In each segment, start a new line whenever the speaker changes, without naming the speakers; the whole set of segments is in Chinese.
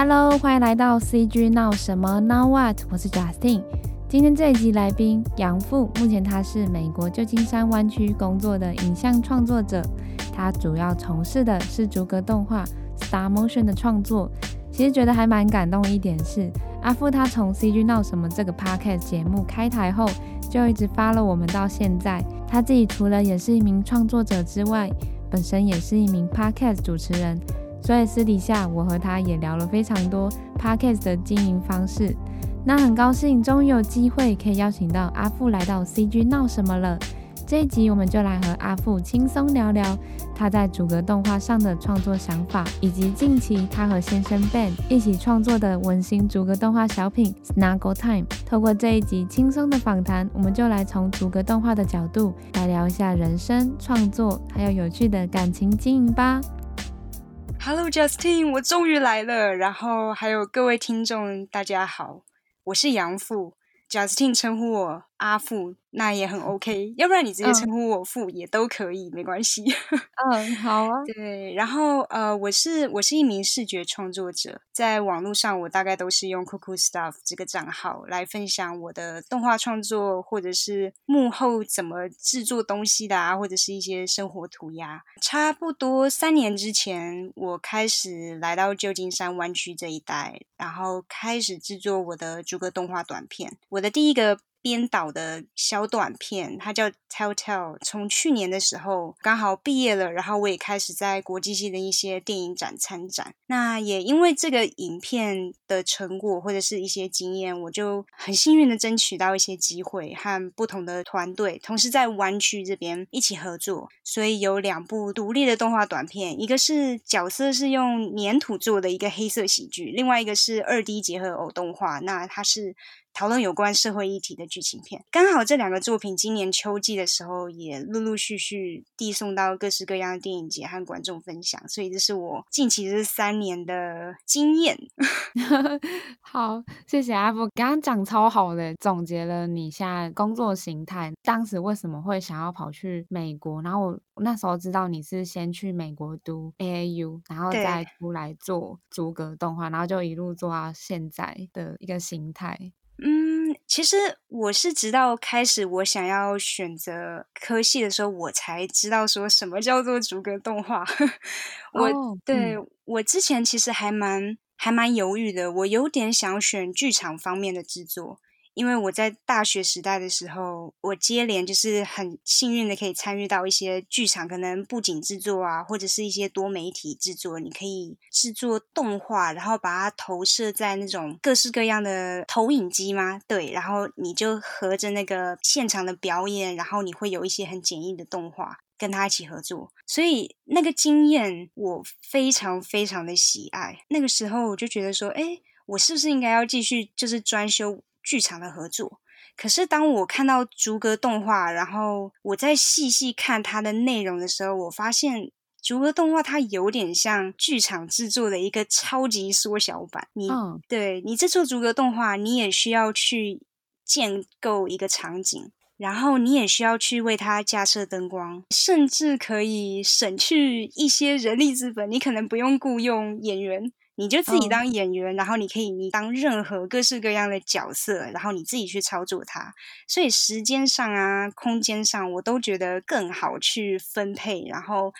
Hello，欢迎来到 CG 闹什么 Now What？我是 Justin。今天这一集来宾杨富，目前他是美国旧金山湾区工作的影像创作者，他主要从事的是逐格动画 Stop Motion 的创作。其实觉得还蛮感动一点是，阿富他从 CG 闹什么这个 Podcast 节目开台后，就一直发了我们到现在。他自己除了也是一名创作者之外，本身也是一名 Podcast 主持人，所以私底下我和他也聊了非常多 Podcast 的经营方式。那很高兴，终于有机会可以邀请到阿富来到 CG 闹什么了。这一集我们就来和阿富轻松聊聊他在逐格动画上的创作想法，以及近期他和先生 Ben 一起创作的温馨逐格动画小品 Snuggle Time。透过这一集轻松的访谈，我们就来从逐格动画的角度来聊一下人生创作，还有有趣的感情经营吧。
Hello Justin，我终于来了。然后还有各位听众，大家好。我是杨富，Justin 称呼我阿富。那也很 OK，要不然你直接称呼我富也都可以，没关系。
嗯，好啊。
对，然后呃，我是我是一名视觉创作者，在网络上我大概都是用 Cool Stuff 这个账号来分享我的动画创作，或者是幕后怎么制作东西的啊，或者是一些生活涂鸦。差不多三年之前，我开始来到旧金山湾区这一带，然后开始制作我的逐个动画短片。我的第一个。编导的小短片，它叫 Telltale。从去年的时候刚好毕业了，然后我也开始在国际性的一些电影展参展。那也因为这个影片的成果或者是一些经验，我就很幸运的争取到一些机会和不同的团队，同时在湾区这边一起合作。所以有两部独立的动画短片，一个是角色是用粘土做的一个黑色喜剧，另外一个是二 D 结合偶动画。那它是。讨论有关社会议题的剧情片，刚好这两个作品今年秋季的时候也陆陆续续递送到各式各样的电影节和观众分享，所以这是我近期这三年的经验。
好，谢谢阿福，刚刚讲超好的，总结了你现在工作形态。当时为什么会想要跑去美国？然后我那时候知道你是先去美国读 AAU，然后再出来做逐格动画，然后就一路做到现在的一个形态。
嗯，其实我是直到开始我想要选择科系的时候，我才知道说什么叫做逐格动画。我、oh, 对、嗯、我之前其实还蛮还蛮犹豫的，我有点想选剧场方面的制作。因为我在大学时代的时候，我接连就是很幸运的可以参与到一些剧场，可能布景制作啊，或者是一些多媒体制作。你可以制作动画，然后把它投射在那种各式各样的投影机吗？对，然后你就合着那个现场的表演，然后你会有一些很简易的动画跟他一起合作。所以那个经验我非常非常的喜爱。那个时候我就觉得说，哎，我是不是应该要继续就是专修？剧场的合作，可是当我看到逐格动画，然后我再细细看它的内容的时候，我发现逐格动画它有点像剧场制作的一个超级缩小版。你、嗯、对你这做逐格动画，你也需要去建构一个场景，然后你也需要去为它架设灯光，甚至可以省去一些人力资本，你可能不用雇佣演员。你就自己当演员，oh. 然后你可以你当任何各式各样的角色，然后你自己去操作它。所以时间上啊，空间上，我都觉得更好去分配，然后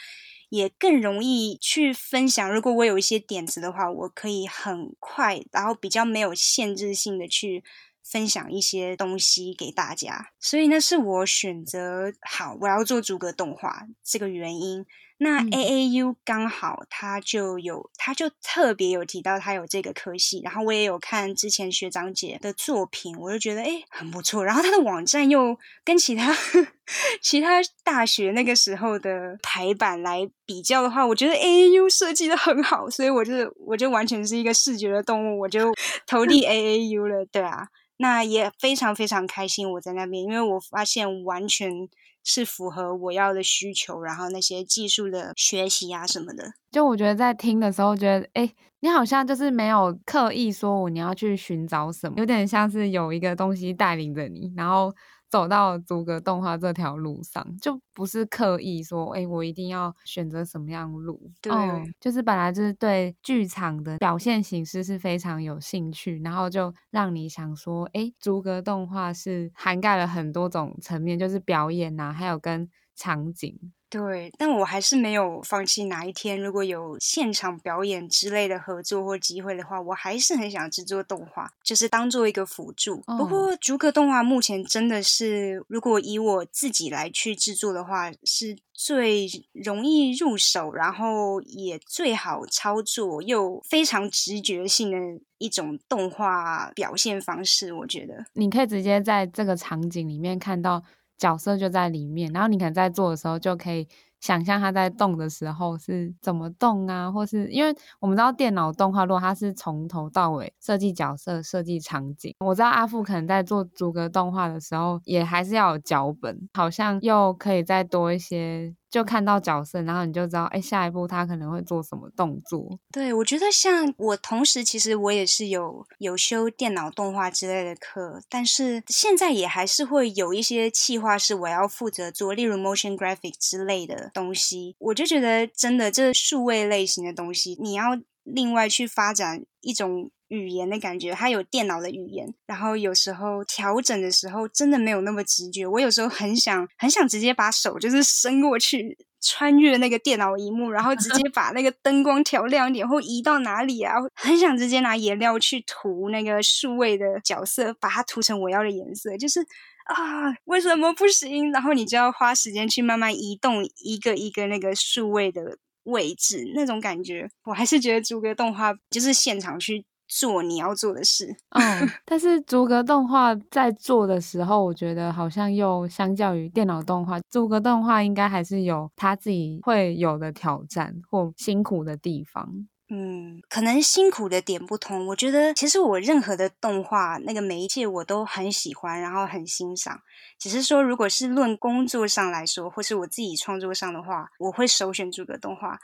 也更容易去分享。如果我有一些点子的话，我可以很快，然后比较没有限制性的去分享一些东西给大家。所以那是我选择好，我要做逐格动画这个原因。那 AAU 刚好他就有，他就特别有提到他有这个科系，然后我也有看之前学长姐的作品，我就觉得诶很不错。然后他的网站又跟其他 其他大学那个时候的排版来比较的话，我觉得 AAU 设计的很好，所以我就我就完全是一个视觉的动物，我就投递 AAU 了。对啊，那也非常非常开心我在那边，因为我发现完全。是符合我要的需求，然后那些技术的学习啊什么的，
就我觉得在听的时候，觉得哎，你好像就是没有刻意说我你要去寻找什么，有点像是有一个东西带领着你，然后走到逐格动画这条路上，就不是刻意说，哎、欸，我一定要选择什么样的路。
对、
哦，就是本来就是对剧场的表现形式是非常有兴趣，然后就让你想说，哎、欸，逐格动画是涵盖了很多种层面，就是表演呐、啊，还有跟场景。
对，但我还是没有放弃。哪一天如果有现场表演之类的合作或机会的话，我还是很想制作动画，就是当做一个辅助。哦、不过逐格动画目前真的是，如果以我自己来去制作的话，是最容易入手，然后也最好操作，又非常直觉性的一种动画表现方式。我觉得
你可以直接在这个场景里面看到。角色就在里面，然后你可能在做的时候就可以想象它在动的时候是怎么动啊，或是因为我们知道电脑动画，如果它是从头到尾设计角色、设计场景，我知道阿富可能在做逐格动画的时候也还是要有脚本，好像又可以再多一些。就看到角色，然后你就知道，哎，下一步他可能会做什么动作。
对，我觉得像我同时，其实我也是有有修电脑动画之类的课，但是现在也还是会有一些企划是我要负责做，例如 motion graphic 之类的东西。我就觉得，真的这数位类型的东西，你要另外去发展一种。语言的感觉，它有电脑的语言，然后有时候调整的时候真的没有那么直觉。我有时候很想很想直接把手就是伸过去，穿越那个电脑荧幕，然后直接把那个灯光调亮点，或移到哪里啊？很想直接拿颜料去涂那个数位的角色，把它涂成我要的颜色。就是啊，为什么不行？然后你就要花时间去慢慢移动一个一个那个数位的位置，那种感觉，我还是觉得逐格动画就是现场去。做你要做的事，
嗯，但是逐格动画在做的时候，我觉得好像又相较于电脑动画，逐格动画应该还是有他自己会有的挑战或辛苦的地方。
嗯，可能辛苦的点不同。我觉得其实我任何的动画那个媒介我都很喜欢，然后很欣赏。只是说，如果是论工作上来说，或是我自己创作上的话，我会首选逐格动画。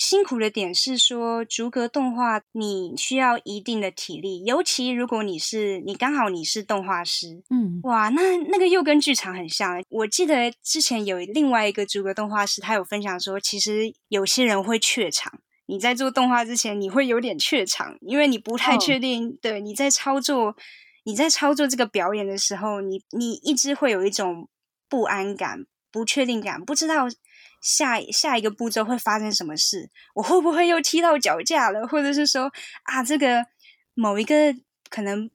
辛苦的点是说，逐格动画你需要一定的体力，尤其如果你是你刚好你是动画师，嗯，哇，那那个又跟剧场很像。我记得之前有另外一个逐格动画师，他有分享说，其实有些人会怯场。你在做动画之前，你会有点怯场，因为你不太确定，哦、对，你在操作你在操作这个表演的时候，你你一直会有一种不安感、不确定感，不知道。下下一个步骤会发生什么事？我会不会又踢到脚架了？或者是说啊，这个某一个可能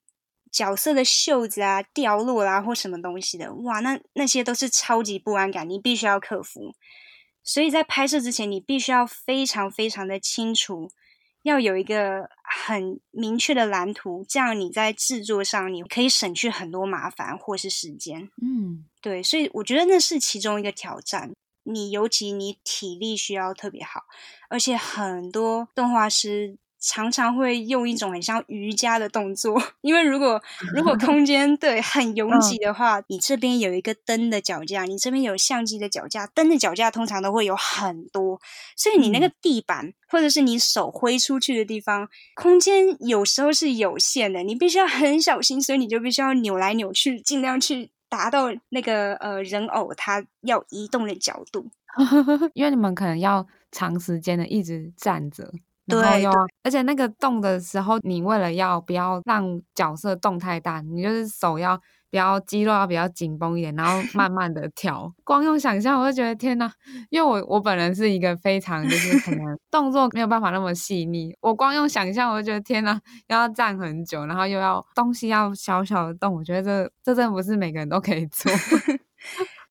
角色的袖子啊掉落啦、啊，或什么东西的？哇，那那些都是超级不安感，你必须要克服。所以在拍摄之前，你必须要非常非常的清楚，要有一个很明确的蓝图，这样你在制作上你可以省去很多麻烦或是时间。嗯，对，所以我觉得那是其中一个挑战。你尤其你体力需要特别好，而且很多动画师常常会用一种很像瑜伽的动作，因为如果 如果空间对很拥挤的话，你这边有一个灯的脚架，你这边有相机的脚架，灯的脚架通常都会有很多，所以你那个地板或者是你手挥出去的地方，空间有时候是有限的，你必须要很小心，所以你就必须要扭来扭去，尽量去。达到那个呃人偶它要移动的角度，
因为你们可能要长时间的一直站着，对，而且那个动的时候，你为了要不要让角色动太大，你就是手要。比较肌肉要比较紧绷一点，然后慢慢的跳。光用想象，我就觉得天哪！因为我我本人是一个非常就是可能动作没有办法那么细腻。我光用想象，我就觉得天哪，要站很久，然后又要东西要小小的动，我觉得这这真的不是每个人都可以做。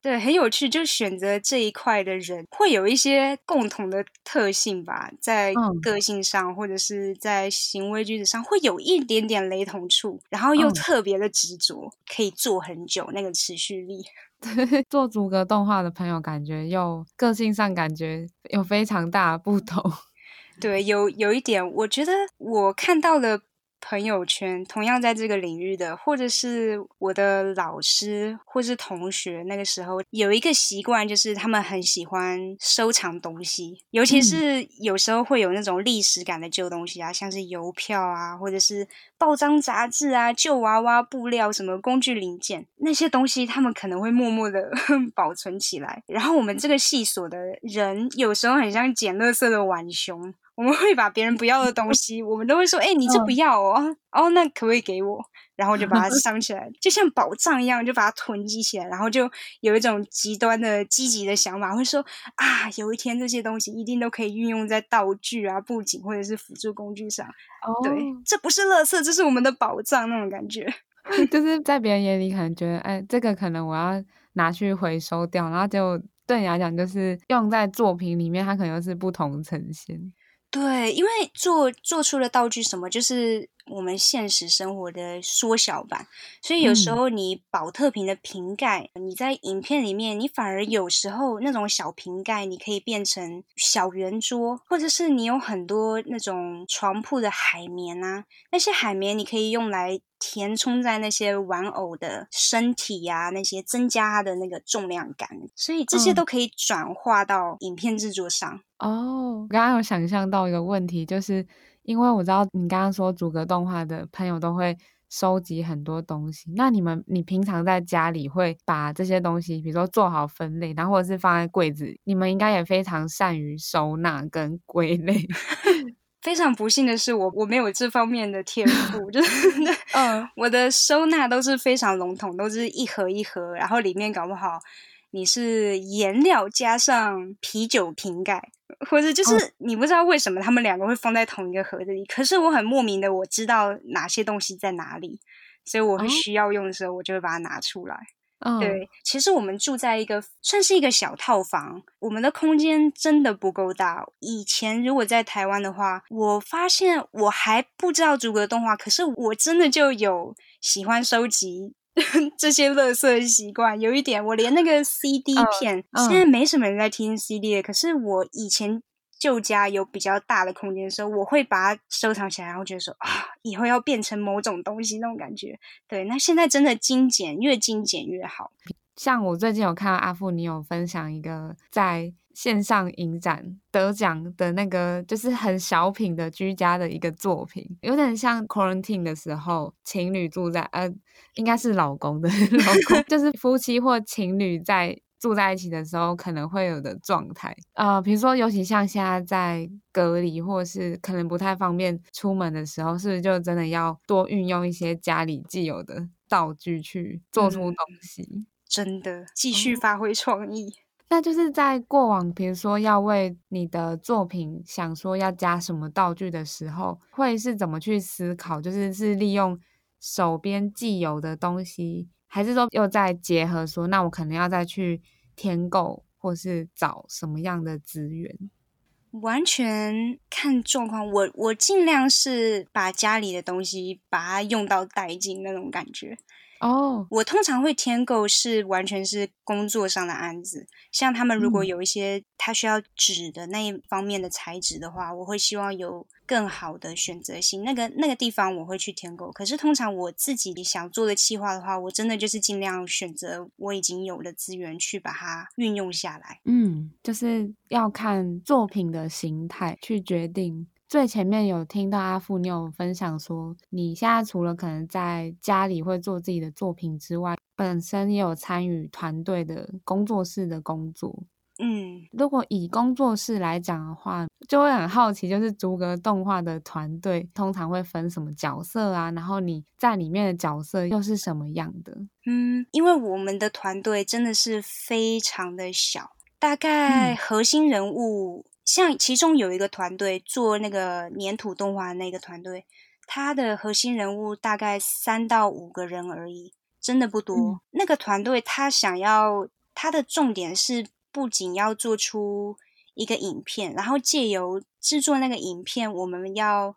对，很有趣，就选择这一块的人会有一些共同的特性吧，在个性上、嗯、或者是在行为举止上会有一点点雷同处，然后又特别的执着，嗯、可以做很久，那个持续力。
对，做逐格动画的朋友感觉又个性上感觉有非常大的不同。
对，有有一点，我觉得我看到了。朋友圈，同样在这个领域的，或者是我的老师，或是同学，那个时候有一个习惯，就是他们很喜欢收藏东西，尤其是有时候会有那种历史感的旧东西啊，像是邮票啊，或者是报章杂志啊、旧娃娃、布料、什么工具零件那些东西，他们可能会默默的 保存起来。然后我们这个系所的人，有时候很像捡垃圾的浣熊。我们会把别人不要的东西，我们都会说：“哎、欸，你这不要哦，哦，那可不可以给我？”然后就把它 藏起来，就像宝藏一样，就把它囤积起来。然后就有一种极端的积极的想法，会说：“啊，有一天这些东西一定都可以运用在道具啊、布景或者是辅助工具上。”哦，对，这不是垃圾，这是我们的宝藏那种感觉。
就是在别人眼里可能觉得：“哎，这个可能我要拿去回收掉。”然后就对你来讲，就是用在作品里面，它可能又是不同呈现。
对，因为做做出的道具什么，就是我们现实生活的缩小版，所以有时候你保特瓶的瓶盖，嗯，你在影片里面，你反而有时候那种小瓶盖，你可以变成小圆桌，或者是你有很多那种床铺的海绵啊，那些海绵你可以用来。填充在那些玩偶的身体呀、啊，那些增加它的那个重量感，所以这些都可以转化到影片制作上。
哦，我刚刚有想象到一个问题，就是因为我知道你刚刚说逐格动画的朋友都会收集很多东西，那你们你平常在家里会把这些东西，比如说做好分类，然后或者是放在柜子，你们应该也非常善于收纳跟归类。
非常不幸的是我，我我没有这方面的天赋，就是嗯，我的收纳都是非常笼统，都是一盒一盒，然后里面搞不好你是颜料加上啤酒瓶盖，或者就是你不知道为什么他们两个会放在同一个盒子里，可是我很莫名的我知道哪些东西在哪里，所以我会需要用的时候，我就会把它拿出来。Oh. 对，其实我们住在一个算是一个小套房，我们的空间真的不够大。以前如果在台湾的话，我发现我还不知道逐格动画，可是我真的就有喜欢收集 这些垃圾的习惯。有一点，我连那个 CD 片，oh. Oh. 现在没什么人在听 CD 了，可是我以前。旧家有比较大的空间的时候，我会把它收藏起来，然后觉得说啊，以后要变成某种东西那种感觉。对，那现在真的精简，越精简越好。
像我最近有看到阿富，你有分享一个在线上影展得奖的那个，就是很小品的居家的一个作品，有点像 quarantine 的时候情侣住在呃，应该是老公的 老公，就是夫妻或情侣在。住在一起的时候可能会有的状态，呃，比如说，尤其像现在在隔离，或是可能不太方便出门的时候，是不是就真的要多运用一些家里既有的道具去做出东西？
嗯、真的，继续发挥创意。
那就是在过往，比如说要为你的作品想说要加什么道具的时候，会是怎么去思考？就是是利用手边既有的东西。还是说又再结合说，那我可能要再去添购，或是找什么样的资源？
完全看状况。我我尽量是把家里的东西把它用到殆尽那种感觉。哦、oh.，我通常会添购是完全是工作上的案子，像他们如果有一些他需要纸的那一方面的材质的话，我会希望有更好的选择性，那个那个地方我会去添购。可是通常我自己想做的企划的话，我真的就是尽量选择我已经有的资源去把它运用下来。
嗯，就是要看作品的形态去决定。最前面有听到阿富，你有分享说，你现在除了可能在家里会做自己的作品之外，本身也有参与团队的工作室的工作。
嗯，
如果以工作室来讲的话，就会很好奇，就是逐格动画的团队通常会分什么角色啊？然后你在里面的角色又是什么样的？
嗯，因为我们的团队真的是非常的小，大概核心人物。嗯像其中有一个团队做那个粘土动画的那个团队，他的核心人物大概三到五个人而已，真的不多。嗯、那个团队他想要他的重点是，不仅要做出一个影片，然后借由制作那个影片，我们要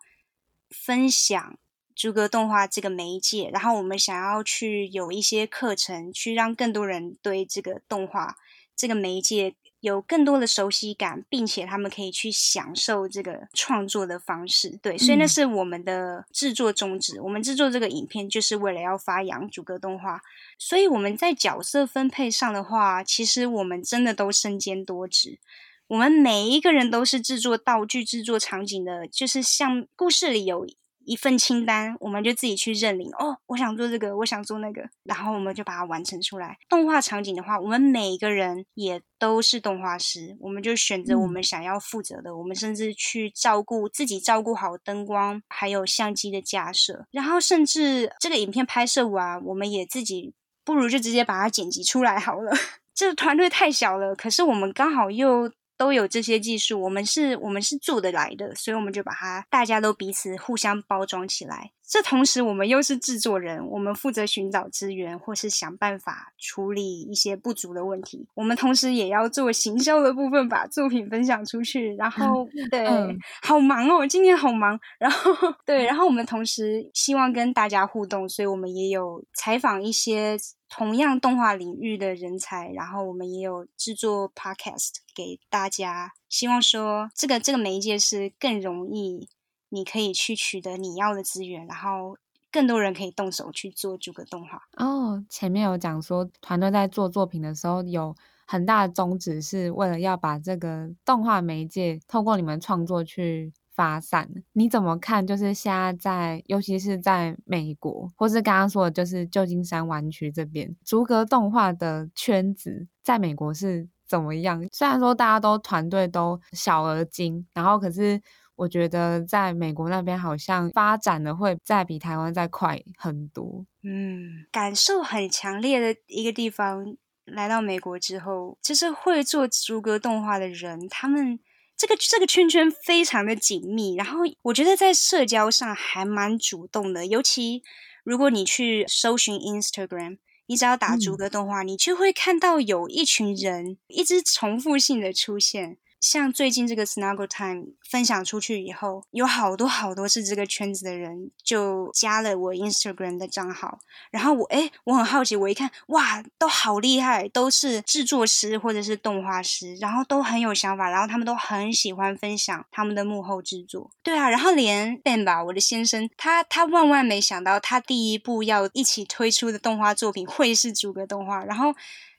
分享逐格动画这个媒介，然后我们想要去有一些课程，去让更多人对这个动画这个媒介。有更多的熟悉感，并且他们可以去享受这个创作的方式。对，所以那是我们的制作宗旨。嗯、我们制作这个影片就是为了要发扬主格动画。所以我们在角色分配上的话，其实我们真的都身兼多职。我们每一个人都是制作道具、制作场景的，就是像故事里有一份清单，我们就自己去认领。哦，我想做这个，我想做那个，然后我们就把它完成出来。动画场景的话，我们每一个人也都是动画师，我们就选择我们想要负责的。嗯、我们甚至去照顾自己，照顾好灯光，还有相机的架设，然后甚至这个影片拍摄完，我们也自己不如就直接把它剪辑出来好了。这个团队太小了，可是我们刚好又。都有这些技术，我们是，我们是做得来的，所以我们就把它，大家都彼此互相包装起来。这同时，我们又是制作人，我们负责寻找资源，或是想办法处理一些不足的问题。我们同时也要做行销的部分，把作品分享出去。然后，对，嗯、好忙哦，今天好忙。然后，对，然后我们同时希望跟大家互动，所以我们也有采访一些同样动画领域的人才。然后，我们也有制作 podcast 给大家，希望说这个这个媒介是更容易。你可以去取得你要的资源，然后更多人可以动手去做逐格动画。
哦，前面有讲说团队在做作品的时候有很大的宗旨，是为了要把这个动画媒介透过你们创作去发散。你怎么看？就是现在在，尤其是在美国，或是刚刚说的，就是旧金山湾区这边，逐格动画的圈子在美国是怎么样？虽然说大家都团队都小而精，然后可是。我觉得在美国那边好像发展的会再比台湾再快很多。
嗯，感受很强烈的一个地方，来到美国之后，就是会做逐格动画的人，他们这个这个圈圈非常的紧密，然后我觉得在社交上还蛮主动的。尤其如果你去搜寻 Instagram，你只要打逐格动画，嗯、你就会看到有一群人一直重复性的出现。像最近这个 Snuggle Time 分享出去以后，有好多好多是这个圈子的人就加了我 Instagram 的账号，然后我诶，我很好奇，我一看哇，都好厉害，都是制作师或者是动画师，然后都很有想法，然后他们都很喜欢分享他们的幕后制作。对啊，然后连 Ben 吧，我的先生，他他万万没想到，他第一部要一起推出的动画作品会是逐格动画，然后。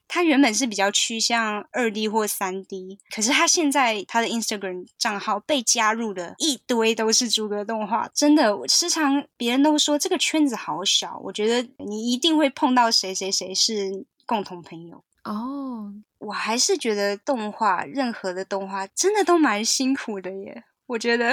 他原本是比较趋向二 D 或三 D，可是他现在他的 Instagram 账号被加入了一堆都是逐格动画，真的，我时常别人都说这个圈子好小，我觉得你一定会碰到谁谁谁是共同朋友哦。Oh. 我还是觉得动画，任何的动画真的都蛮辛苦的耶。我觉得，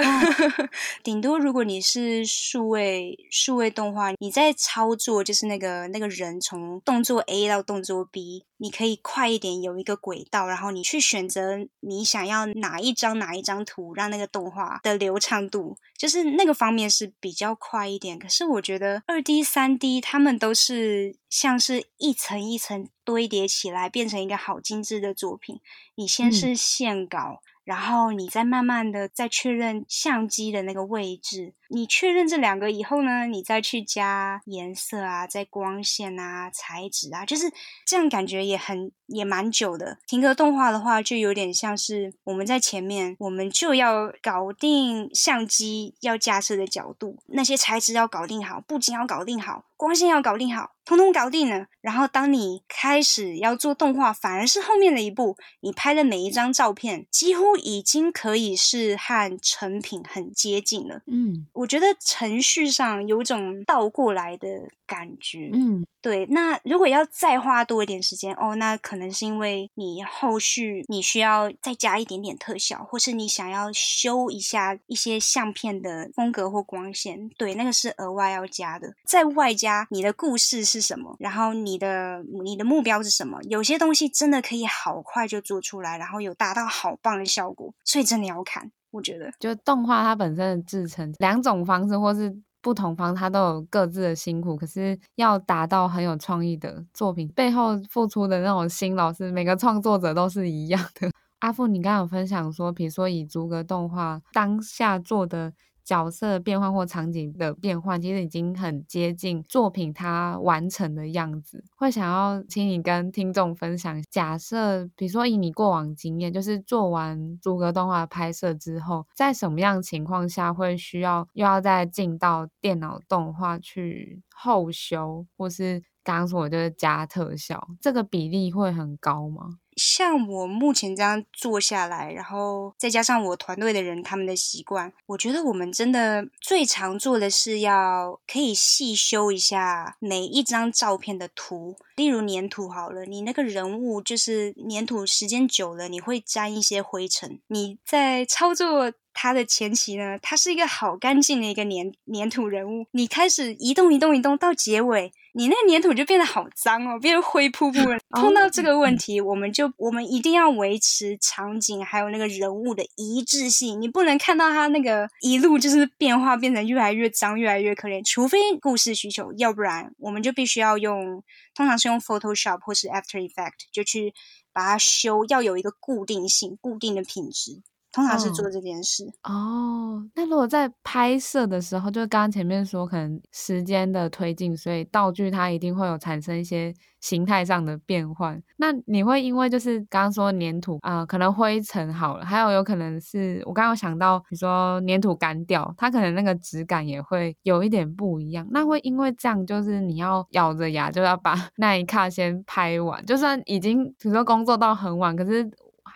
顶多如果你是数位数位动画，你在操作就是那个那个人从动作 A 到动作 B，你可以快一点，有一个轨道，然后你去选择你想要哪一张哪一张图，让那个动画的流畅度，就是那个方面是比较快一点。可是我觉得二 D、三 D 他们都是像是一层一层堆叠起来，变成一个好精致的作品。你先是线稿。嗯然后你再慢慢的再确认相机的那个位置，你确认这两个以后呢，你再去加颜色啊，再光线啊、材质啊，就是这样，感觉也很也蛮久的。停格动画的话，就有点像是我们在前面，我们就要搞定相机要架设的角度，那些材质要搞定好，布景要搞定好，光线要搞定好。通通搞定了，然后当你开始要做动画，反而是后面的一步，你拍的每一张照片几乎已经可以是和成品很接近了。嗯，我觉得程序上有种倒过来的感觉。嗯。对，那如果要再花多一点时间哦，那可能是因为你后续你需要再加一点点特效，或是你想要修一下一些相片的风格或光线，对，那个是额外要加的。再外加你的故事是什么，然后你的你的目标是什么，有些东西真的可以好快就做出来，然后有达到好棒的效果，所以真的要看，我觉得
就动画它本身的制成两种方式，或是。不同方它都有各自的辛苦，可是要达到很有创意的作品，背后付出的那种辛劳是每个创作者都是一样的。阿富，你刚刚有分享说，比如说以逐格动画当下做的角色的变换或场景的变换，其实已经很接近作品它完成的样子。会想要请你跟听众分享，假设比如说以你过往经验，就是做完逐格动画拍摄之后，在什么样情况下会需要又要再进到电脑动画去后修，或是刚刚说的就是加特效，这个比例会很高吗？
像我目前这样做下来，然后再加上我团队的人他们的习惯，我觉得我们真的最常做的是要可以细修一下每一张照片的图，例如粘土好了，你那个人物就是粘土时间久了，你会沾一些灰尘，你在操作。它的前期呢，它是一个好干净的一个粘粘土人物。你开始移动移动移动到结尾，你那个粘土就变得好脏哦，变得灰扑扑的。碰到这个问题，我们就我们一定要维持场景还有那个人物的一致性。你不能看到他那个一路就是变化变成越来越脏，越来越可怜。除非故事需求，要不然我们就必须要用，通常是用 Photoshop 或是 After Effect 就去把它修，要有一个固定性、固定的品质。通常是做这件事
哦，哦。那如果在拍摄的时候，就刚刚前面说，可能时间的推进，所以道具它一定会有产生一些形态上的变换。那你会因为就是刚刚说粘土啊、呃，可能灰尘好了，还有有可能是我刚刚想到，比如说粘土干掉，它可能那个质感也会有一点不一样。那会因为这样，就是你要咬着牙就要把 那一卡先拍完，就算已经比如说工作到很晚，可是。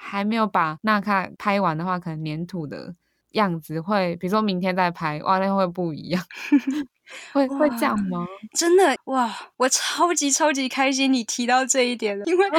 还没有把那卡拍完的话，可能粘土的样子会，比如说明天再拍，哇，那会不一样，会会这样吗？
真的哇，我超级超级开心你提到这一点了，因为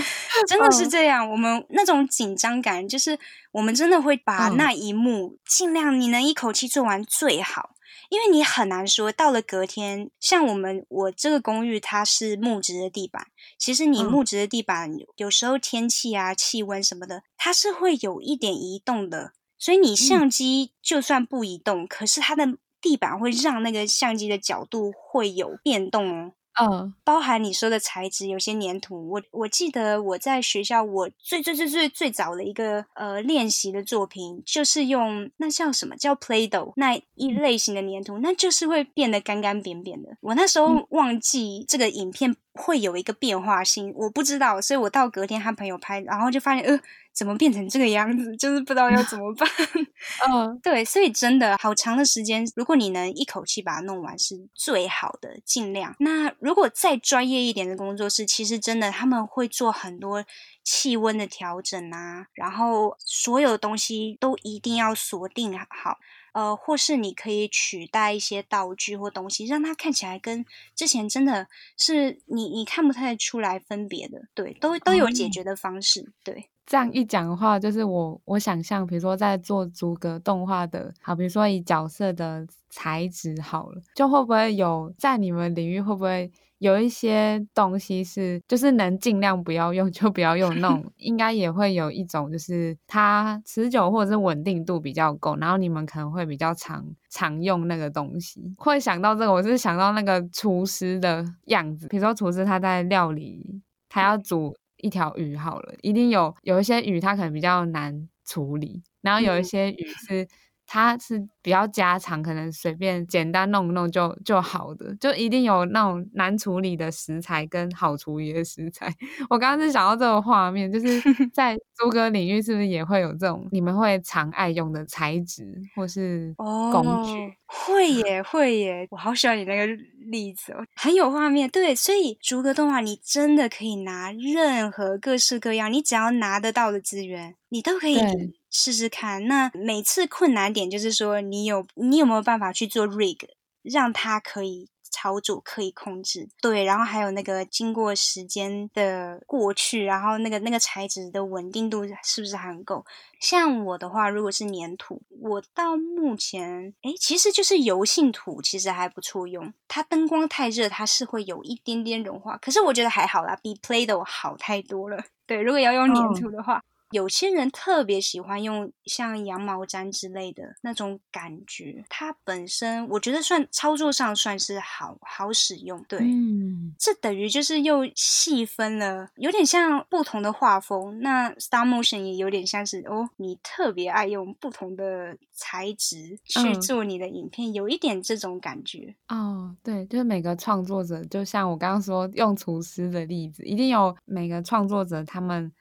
真的是这样，我们那种紧张感，就是我们真的会把那一幕尽量你能一口气做完最好。因为你很难说，到了隔天，像我们我这个公寓它是木质的地板，其实你木质的地板有时候天气啊、气温什么的，它是会有一点移动的，所以你相机就算不移动，可是它的地板会让那个相机的角度会有变动哦。
嗯，
包含你说的材质，有些粘土，我我记得我在学校，我最最最最最早的一个呃练习的作品，就是用那叫什么叫 Play-Doh 那一类型的粘土，那就是会变得干干扁扁的。我那时候忘记这个影片会有一个变化性，我不知道，所以我到隔天他朋友拍，然后就发现呃。怎么变成这个样子？就是不知道要怎么办。
嗯，
对，所以真的好长的时间，如果你能一口气把它弄完，是最好的，尽量。那如果再专业一点的工作室，其实真的他们会做很多气温的调整啊，然后所有东西都一定要锁定好。呃，或是你可以取代一些道具或东西，让它看起来跟之前真的是你你看不太出来分别的。对，都都有解决的方式。嗯、对。
这样一讲的话，就是我我想象，比如说在做逐格动画的，好，比如说以角色的材质好了，就会不会有在你们领域会不会有一些东西是就是能尽量不要用就不要用那种，应该也会有一种就是它持久或者是稳定度比较够，然后你们可能会比较常常用那个东西。会想到这个，我是想到那个厨师的样子，比如说厨师他在料理，他要煮。一条鱼好了，一定有有一些鱼它可能比较难处理，然后有一些鱼是。它是比较家常，可能随便简单弄一弄就就好的，就一定有那种难处理的食材跟好处理的食材。我刚刚是想到这个画面，就是 在逐格领域是不是也会有这种你们会常爱用的材质或是工具？
哦，会耶，会耶，我好喜欢你那个例子哦，很有画面。对，所以逐格动画你真的可以拿任何各式各样，你只要拿得到的资源，你都可以。试试看，那每次困难点就是说，你有你有没有办法去做 rig，让它可以操作、可以控制？对，然后还有那个经过时间的过去，然后那个那个材质的稳定度是不是还够？像我的话，如果是粘土，我到目前，诶，其实就是油性土，其实还不错用。它灯光太热，它是会有一点点融化，可是我觉得还好啦，比 Play-Doh 好太多了。对，如果要用粘土的话。哦有些人特别喜欢用像羊毛毡之类的那种感觉，它本身我觉得算操作上算是好好使用。对，嗯，这等于就是又细分了，有点像不同的画风。那 Star Motion 也有点像是哦，你特别爱用不同的材质去做你的影片，嗯、有一点这种感觉。
哦，对，就是每个创作者，就像我刚刚说用厨师的例子，一定有每个创作者他们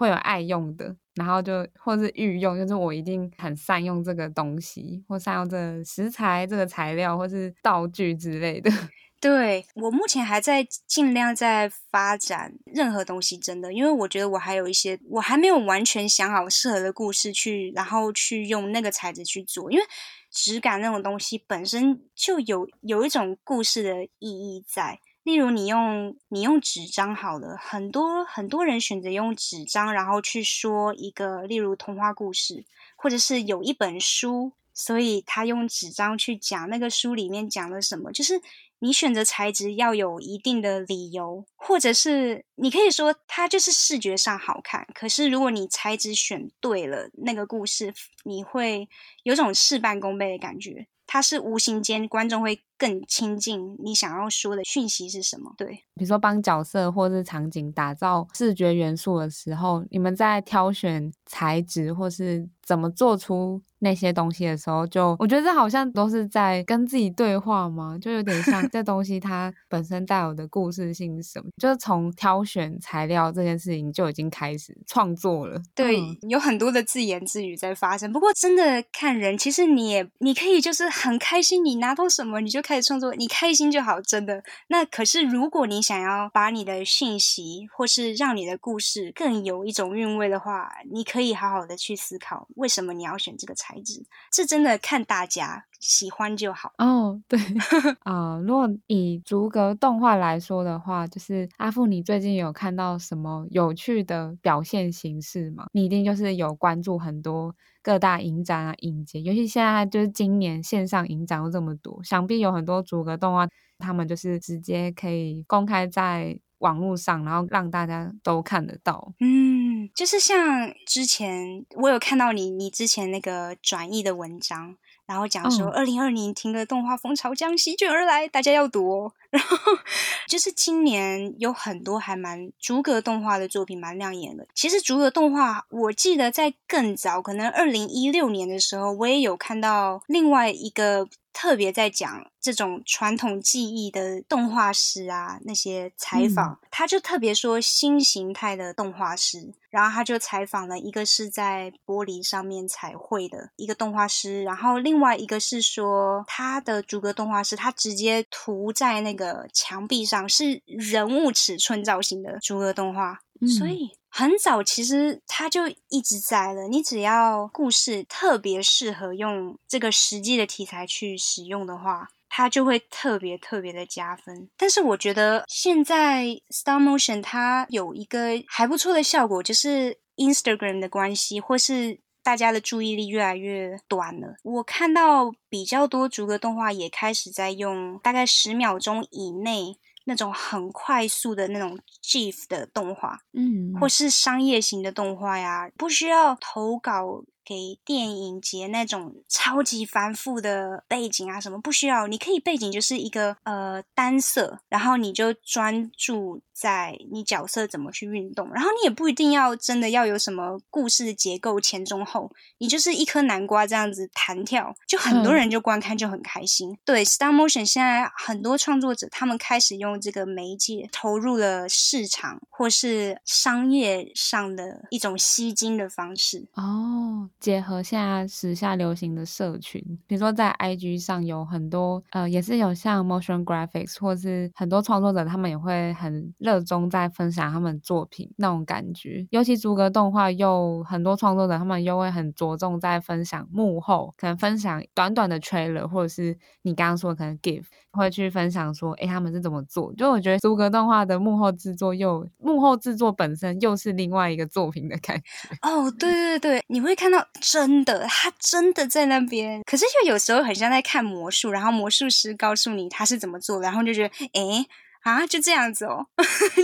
会有爱用的，然后就或是御用，就是我一定很善用这个东西，或善用这个食材、这个材料，或是道具之类的。
对，我目前还在尽量在发展任何东西，真的，因为我觉得我还有一些，我还没有完全想好适合的故事去，然后去用那个材质去做，因为质感那种东西本身就有有一种故事的意义在。例如，你用你用纸张好了，很多很多人选择用纸张，然后去说一个，例如童话故事，或者是有一本书，所以他用纸张去讲那个书里面讲了什么，就是。你选择材质要有一定的理由，或者是你可以说它就是视觉上好看。可是如果你材质选对了，那个故事你会有种事半功倍的感觉。它是无形间观众会更亲近你想要说的讯息是什么？对，
比如说帮角色或是场景打造视觉元素的时候，你们在挑选材质或是怎么做出那些东西的时候，就我觉得这好像都是在跟自己对话嘛，就有点像这东西它本身带有的故事性是什么，就是从挑选材料这件事情就已经开始创作了。
对，嗯、有很多的自言自语在发生。不过真的看人，其实你也你可以就是很开心，你拿到什么你就开始创作，你开心就好，真的。那可是如果你想要把你的信息或是让你的故事更有一种韵味的话，你可以好好的去思考。为什么你要选这个材质？这真的看大家喜欢就好
哦。对 啊、呃，如果以逐格动画来说的话，就是阿富，你最近有看到什么有趣的表现形式吗？你一定就是有关注很多各大影展啊、影节，尤其现在就是今年线上影展又这么多，想必有很多逐格动画，他们就是直接可以公开在网络上，然后让大家都看得到。
嗯，就是像之前我有看到你，你之前那个转译的文章，然后讲说二零二零停格动画风潮将席卷而来，大家要读哦。然后就是今年有很多还蛮逐格动画的作品蛮亮眼的。其实逐格动画，我记得在更早，可能二零一六年的时候，我也有看到另外一个。特别在讲这种传统技艺的动画师啊，那些采访，嗯、他就特别说新形态的动画师，然后他就采访了一个是在玻璃上面彩绘的一个动画师，然后另外一个是说他的逐格动画师，他直接涂在那个墙壁上，是人物尺寸造型的逐格动画，嗯、所以。很早，其实它就一直在了。你只要故事特别适合用这个实际的题材去使用的话，它就会特别特别的加分。但是我觉得现在 Stop Motion 它有一个还不错的效果，就是 Instagram 的关系，或是大家的注意力越来越短了。我看到比较多逐格动画也开始在用大概十秒钟以内。那种很快速的那种 GIF 的动画，嗯，或是商业型的动画呀，不需要投稿给电影节那种超级繁复的背景啊，什么不需要，你可以背景就是一个呃单色，然后你就专注。在你角色怎么去运动，然后你也不一定要真的要有什么故事的结构前中后，你就是一颗南瓜这样子弹跳，就很多人就观看就很开心。嗯、对，Star Motion 现在很多创作者他们开始用这个媒介投入了市场或是商业上的一种吸金的方式
哦，结合现在时下流行的社群，比如说在 IG 上有很多呃，也是有像 Motion Graphics 或是很多创作者他们也会很。热热衷在分享他们作品那种感觉，尤其逐格动画又很多创作者，他们又会很着重在分享幕后，可能分享短短的 trailer，或者是你刚刚说的可能 GIF，会去分享说，哎，他们是怎么做？就我觉得逐格动画的幕后制作又幕后制作本身又是另外一个作品的感觉。
哦，对对对，你会看到真的，他真的在那边，可是又有时候很像在看魔术，然后魔术师告诉你他是怎么做，然后就觉得，哎。啊，就这样子哦，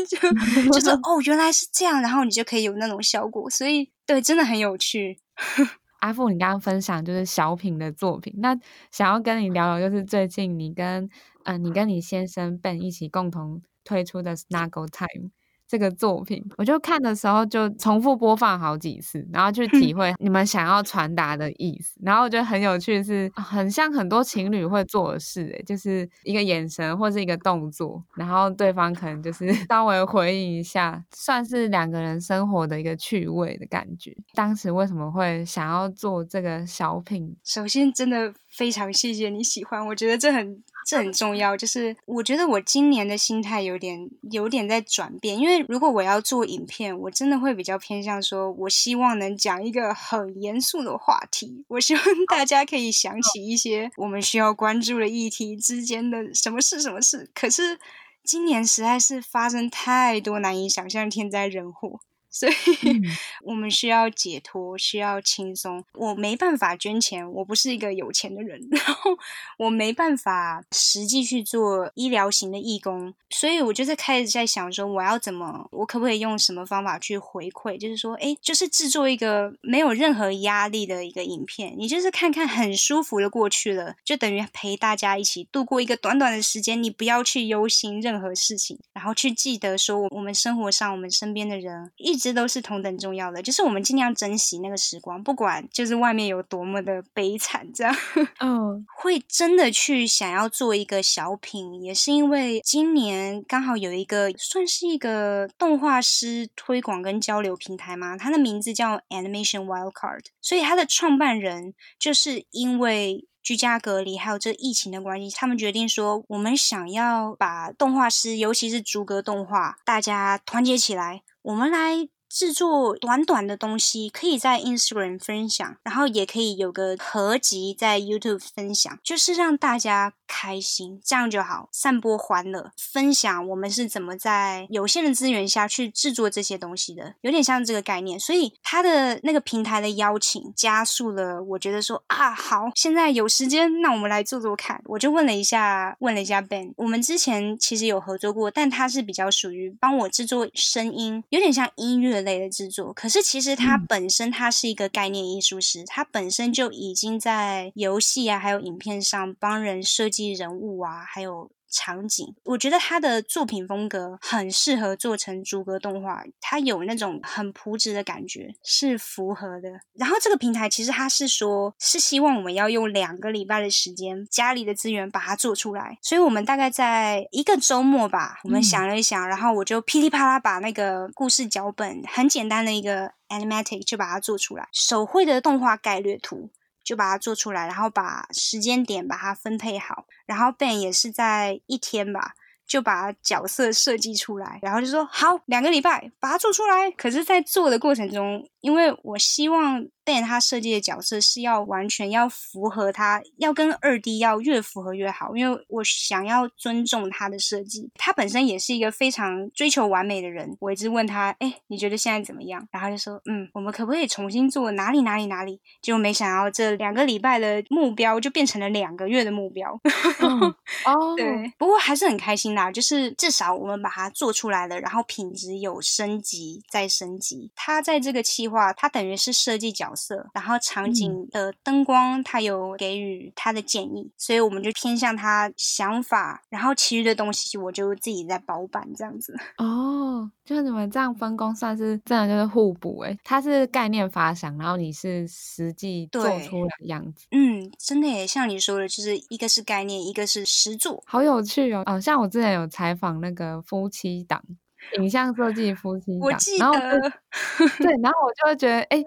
就就是 哦，原来是这样，然后你就可以有那种效果，所以对，真的很有趣。
阿富，你刚刚分享就是小品的作品，那想要跟你聊聊，就是最近你跟嗯、呃，你跟你先生 Ben 一起共同推出的 Snuggle Time。这个作品，我就看的时候就重复播放好几次，然后去体会你们想要传达的意思。然后我觉得很有趣是，是很像很多情侣会做的事，诶，就是一个眼神或是一个动作，然后对方可能就是 稍微回应一下，算是两个人生活的一个趣味的感觉。当时为什么会想要做这个小品？
首先，真的非常谢谢你喜欢，我觉得这很。这很重要，就是我觉得我今年的心态有点有点在转变，因为如果我要做影片，我真的会比较偏向说，我希望能讲一个很严肃的话题，我希望大家可以想起一些我们需要关注的议题之间的什么事什么事。可是今年实在是发生太多难以想象天灾人祸。所以，我们需要解脱，需要轻松。我没办法捐钱，我不是一个有钱的人，然后我没办法实际去做医疗型的义工，所以我就是开始在想说，我要怎么，我可不可以用什么方法去回馈？就是说，哎，就是制作一个没有任何压力的一个影片，你就是看看很舒服的过去了，就等于陪大家一起度过一个短短的时间，你不要去忧心任何事情，然后去记得说，我们生活上我们身边的人一直。这都是同等重要的，就是我们尽量珍惜那个时光，不管就是外面有多么的悲惨，这样，嗯，会真的去想要做一个小品，也是因为今年刚好有一个算是一个动画师推广跟交流平台嘛，它的名字叫 Animation Wildcard，所以它的创办人就是因为居家隔离还有这疫情的关系，他们决定说，我们想要把动画师，尤其是逐格动画，大家团结起来，我们来。制作短短的东西，可以在 Instagram 分享，然后也可以有个合集在 YouTube 分享，就是让大家开心，这样就好，散播欢乐，分享我们是怎么在有限的资源下去制作这些东西的，有点像这个概念。所以他的那个平台的邀请，加速了我觉得说啊，好，现在有时间，那我们来做做看。我就问了一下，问了一下 Ben，我们之前其实有合作过，但他是比较属于帮我制作声音，有点像音乐类的制作。可是其实他本身他是一个概念艺术师，他本身就已经在游戏啊还有影片上帮人设计人物啊，还有。场景，我觉得他的作品风格很适合做成逐格动画，他有那种很朴质的感觉，是符合的。然后这个平台其实他是说，是希望我们要用两个礼拜的时间，家里的资源把它做出来。所以我们大概在一个周末吧，我们想了一想，嗯、然后我就噼里啪啦把那个故事脚本很简单的一个 animatic 就把它做出来，手绘的动画概略图。就把它做出来，然后把时间点把它分配好，然后 Ben 也是在一天吧，就把角色设计出来，然后就说好，两个礼拜把它做出来。可是，在做的过程中，因为我希望。Ben 他设计的角色是要完全要符合他，要跟二 D 要越符合越好，因为我想要尊重他的设计。他本身也是一个非常追求完美的人。我一直问他，哎，你觉得现在怎么样？然后就说，嗯，我们可不可以重新做哪里哪里哪里？结果没想到这两个礼拜的目标就变成了两个月的目标。哦，哦对，不过还是很开心啦，就是至少我们把它做出来了，然后品质有升级再升级。他在这个企划，他等于是设计角色，然后场景的灯光，他有给予他的建议，嗯、所以我们就偏向他想法，然后其余的东西我就自己在包办这样子。哦，就你们这样分工，算是真的就是互补诶。他是概念发想，然后你是实际做出来的样子。嗯，真的也像你说的，就是一个是概念，一个是实作，好有趣哦。哦，像我之前有采访那个夫妻档，影像设计夫妻档，我记得，然后 对，然后我就会觉得，哎。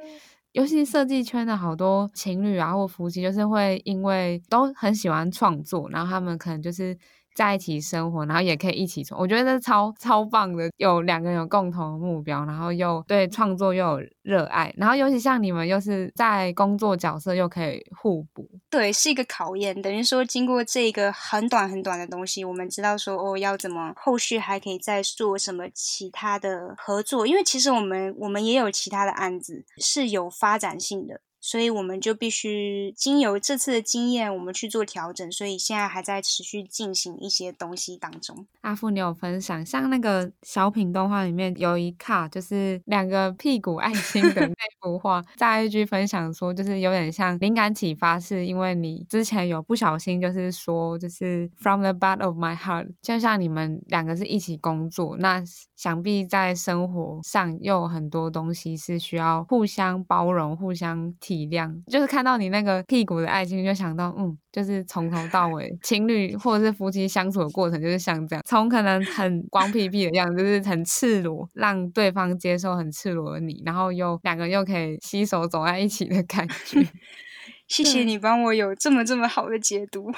尤其设计圈的好多情侣啊，或夫妻，就是会因为都很喜欢创作，然后他们可能就是。在一起生活，然后也可以一起做，我觉得这超超棒的。有两个人有共同的目标，然后又对创作又有热爱，然后尤其像你们又是在工作角色又可以互补，对，是一个考验。等于说，经过这个很短很短的东西，我们知道说哦，要怎么后续还可以再做什么其他的合作，因为其实我们我们也有其他的案子是有发展性的。所以我们就必须经由这次的经验，我们去做调整。所以现在还在持续进行一些东西当中。
阿富，你有分享，像那个小品动画里面有一卡，就是两个屁股爱心的那 幅画，在一句分享说，就是有点像灵感启发，是因为你之前有不小心就是说，就是 from the bottom of my heart，就像你们两个是一起工作，那想必在生活上又有很多东西是需要互相包容、互相。体谅，就是看到你那个屁股的爱心，就想到，嗯，就是从头到尾，情侣或者是夫妻相处的过程，就是像这样，从可能很光屁屁的样子，就是很赤裸，让对方接受很赤裸的你，然后又两个又可以携手走在一起的感觉。
谢谢你帮我有这么这么好的解读，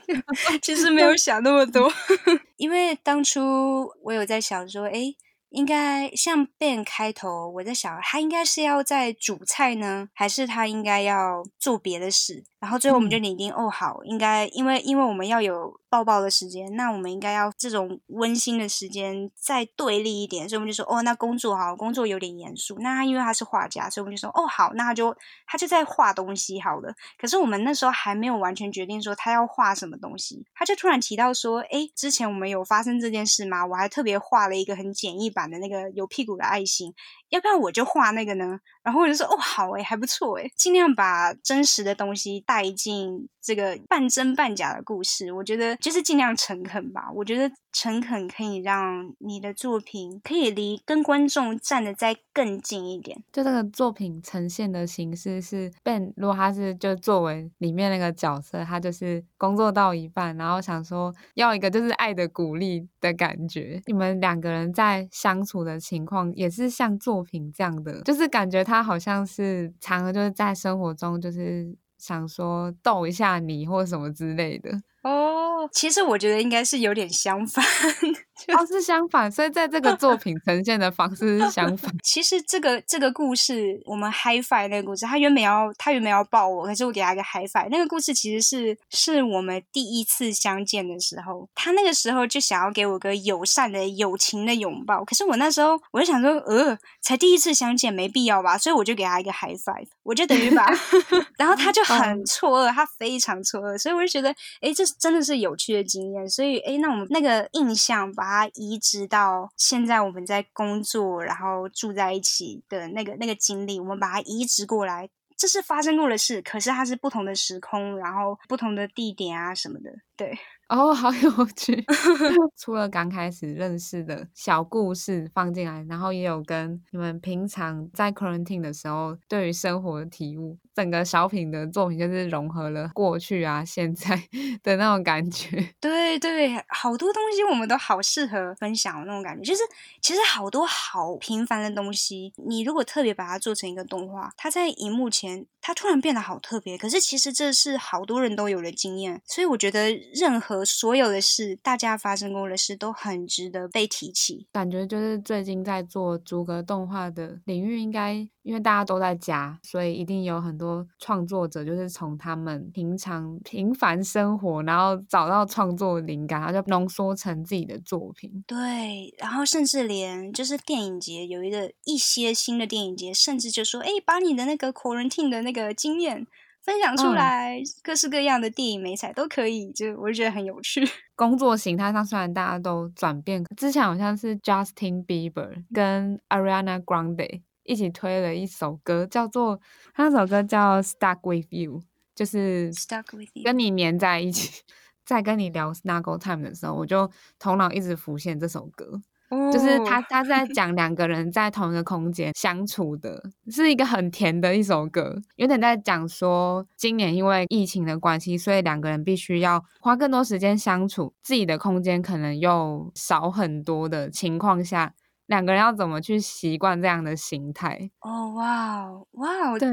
其实没有想那么多，因为当初我有在想说，哎。应该像 Ben 开头，我在想，他应该是要在煮菜呢，还是他应该要做别的事？然后最后我们就拟定，嗯、哦，好，应该因为因为我们要有抱抱的时间，那我们应该要这种温馨的时间再对立一点，所以我们就说，哦，那工作好，工作有点严肃。那他因为他是画家，所以我们就说，哦，好，那他就他就在画东西好了。可是我们那时候还没有完全决定说他要画什么东西，他就突然提到说，诶，之前我们有发生这件事吗？我还特别画了一个很简易版的那个有屁股的爱心。要不要我就画那个呢？然后我就说哦，好诶，还不错诶，尽量把真实的东西带进这个半真半假的故事。我觉得就是尽量诚恳吧。我觉得诚恳可以让你的作品可以离跟观众站的再更近一点。
就这个作品呈现的形式是 Ben，如果他是就作为里面那个角色，他就是工作到一半，然后想说要一个就是爱的鼓励的感觉。你们两个人在相处的情况也是像。作品这样的，就是感觉他好像是常常就是在生活中，就是想说逗一下你或什么之类的。
哦，其实我觉得应该是有点相反。
哦，是相反，所以在这个作品呈现的方式是 相反。
其实这个这个故事，我们 high five 那个故事，他原本要他原本要抱我，可是我给他一个 high five。那个故事其实是是我们第一次相见的时候，他那个时候就想要给我个友善的友情的拥抱，可是我那时候我就想说，呃，才第一次相见，没必要吧，所以我就给他一个 high five，我就等于把，然后他就很错愕，他非常错愕，所以我就觉得，哎，这真的是有趣的经验，所以，哎，那我们那个印象吧。把它移植到现在我们在工作，然后住在一起的那个那个经历，我们把它移植过来，这是发生过的事，可是它是不同的时空，然后不同的地点啊什么的，对。
哦，好有趣！除了刚开始认识的小故事放进来，然后也有跟你们平常在 quarantine 的时候对于生活的体悟。整个小品的作品就是融合了过去啊、现在 的那种感觉。
对对，好多东西我们都好适合分享的那种感觉。就是其实好多好平凡的东西，你如果特别把它做成一个动画，它在荧幕前，它突然变得好特别。可是其实这是好多人都有的经验，所以我觉得任何所有的事，大家发生过的事都很值得被提起。
感觉就是最近在做逐格动画的领域，应该。因为大家都在家，所以一定有很多创作者，就是从他们平常平凡生活，然后找到创作灵感，然后就浓缩成自己的作品。
对，然后甚至连就是电影节有一个一些新的电影节，甚至就说，哎，把你的那个 quarantine 的那个经验分享出来，嗯、各式各样的电影美彩都可以，就我就觉得很有趣。
工作形态上虽然大家都转变，之前好像是 Justin Bieber 跟 Ariana Grande。一起推了一首歌，叫做他那首歌叫《Stuck with You》，就是跟你黏在一起。在跟你聊《Snuggle Time》的时候，我就头脑一直浮现这首歌，哦、就是他他在讲两个人在同一个空间相处的，是一个很甜的一首歌，有点在讲说今年因为疫情的关系，所以两个人必须要花更多时间相处，自己的空间可能又少很多的情况下。两个人要怎么去习惯这样的心态？
哦，哇哦，哇哦，
对，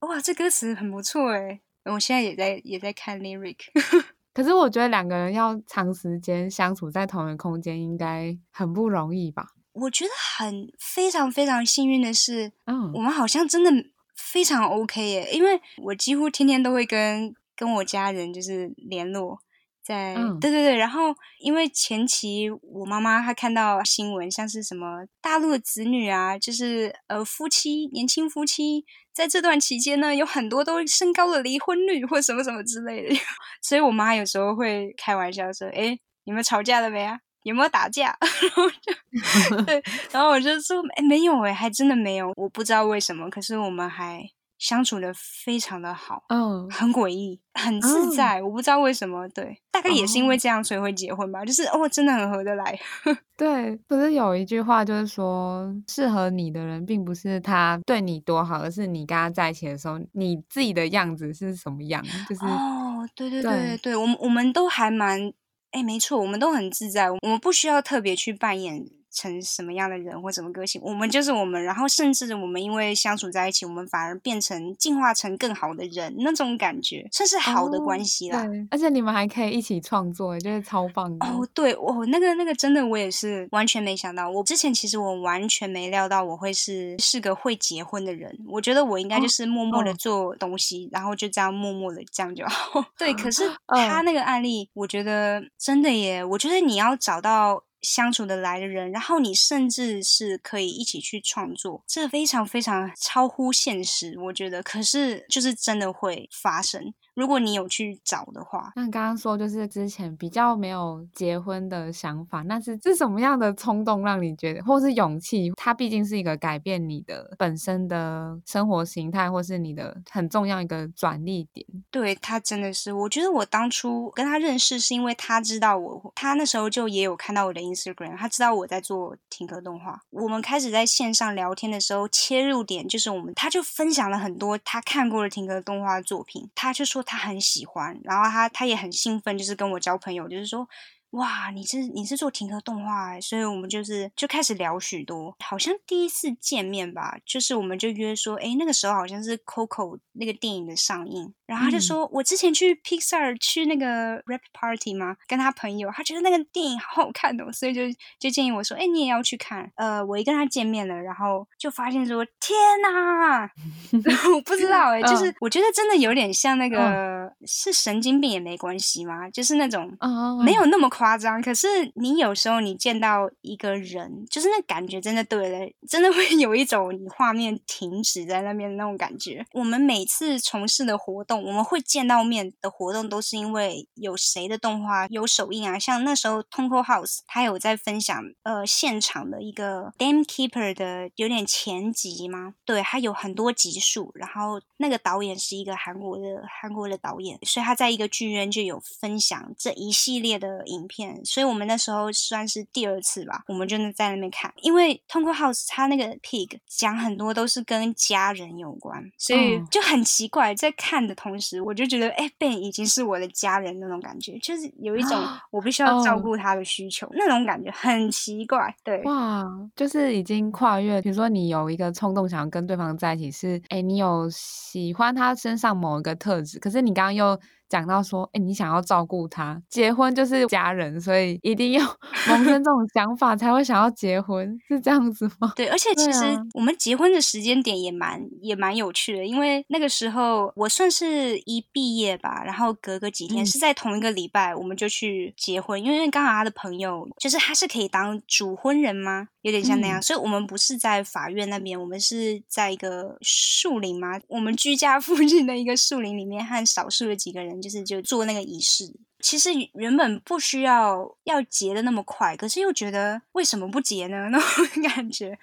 哇，这歌词很不错诶。我现在也在也在看 lyric，
可是我觉得两个人要长时间相处在同一个空间，应该很不容易吧？
我觉得很非常非常幸运的是，嗯，我们好像真的非常 OK 耶，因为我几乎天天都会跟跟我家人就是联络。在、嗯、对对对，然后因为前期我妈妈她看到新闻，像是什么大陆的子女啊，就是呃夫妻年轻夫妻在这段期间呢，有很多都升高了离婚率或什么什么之类的，所以我妈有时候会开玩笑说：“哎，你们吵架了没啊？有没有打架？” 然后就对，然后我就说：“哎，没有哎，还真的没有，我不知道为什么，可是我们还。”相处的非常的好，嗯，很诡异，很自在，嗯，我不知道为什么，对，大概也是因为这样，所以会结婚吧，哦，就是哦，真的很合得来。
对，不是有一句话就是说，适合你的人，并不是他对你多好，而是你跟他在一起的时候，你自己的样子是什么样，就是
哦，对对对对对，我们我们都还蛮，哎，没错，我们都很自在，我们不需要特别去扮演。成什么样的人或什么个性，我们就是我们。然后甚至我们因为相处在一起，我们反而变成进化成更好的人，那种感觉，算是好的关系啦。
哦、对，而且你们还可以一起创作，就是超棒的。
哦，对，我、哦、那个那个真的，我也是完全没想到。我之前其实我完全没料到我会是是个会结婚的人。我觉得我应该就是默默的做东西，哦、然后就这样默默的这样就好。对，可是他那个案例，我觉得真的耶。我觉得你要找到。相处得来的人，然后你甚至是可以一起去创作，这非常非常超乎现实，我觉得。可是就是真的会发生。如果你有去找的话，
那你刚刚说就是之前比较没有结婚的想法，那是是什么样的冲动让你觉得，或是勇气？它毕竟是一个改变你的本身的生活形态，或是你的很重要一个转捩点。
对，他真的是，我觉得我当初跟他认识是因为他知道我，他那时候就也有看到我的 Instagram，他知道我在做停格动画。我们开始在线上聊天的时候，切入点就是我们，他就分享了很多他看过的停格动画作品，他就说。他很喜欢，然后他他也很兴奋，就是跟我交朋友，就是说。哇，你是你是做停格动画，所以我们就是就开始聊许多，好像第一次见面吧，就是我们就约说，哎，那个时候好像是 Coco 那个电影的上映，然后他就说、嗯、我之前去 Pixar 去那个 Rap Party 嘛，跟他朋友，他觉得那个电影好好看哦，所以就就建议我说，哎，你也要去看。呃，我一跟他见面了，然后就发现说，天哪，我不知道哎，就是我觉得真的有点像那个、嗯、是神经病也没关系吗？就是那种没有那么夸张，可是你有时候你见到一个人，就是那感觉真的对了，真的会有一种你画面停止在那边的那种感觉。我们每次从事的活动，我们会见到面的活动，都是因为有谁的动画有首映啊。像那时候 Tonko House 他有在分享呃现场的一个 Dame Keeper 的有点前集吗？对，他有很多集数，然后那个导演是一个韩国的韩国的导演，所以他在一个剧院就有分享这一系列的影片。所以我们那时候算是第二次吧，我们就在那边看。因为 Tonko House 他那个 Pig 讲很多都是跟家人有关，所以就很奇怪。在看的同时，我就觉得，哎，Ben 已经是我的家人那种感觉，就是有一种我必须要照顾他的需求、哦、那种感觉，很奇怪。对，
哇，就是已经跨越。比如说，你有一个冲动想要跟对方在一起，是，哎，你有喜欢他身上某一个特质，可是你刚刚又。讲到说，哎，你想要照顾他，结婚就是家人，所以一定要 萌生这种想法才会想要结婚，是这样子吗？
对，而且其实我们结婚的时间点也蛮也蛮有趣的，因为那个时候我算是一毕业吧，然后隔个几天、嗯、是在同一个礼拜，我们就去结婚，因为刚好他的朋友就是他是可以当主婚人吗？有点像那样，嗯、所以我们不是在法院那边，我们是在一个树林嘛，我们居家附近的一个树林里面，和少数的几个人，就是就做那个仪式。其实原本不需要要结的那么快，可是又觉得为什么不结呢？那种感觉。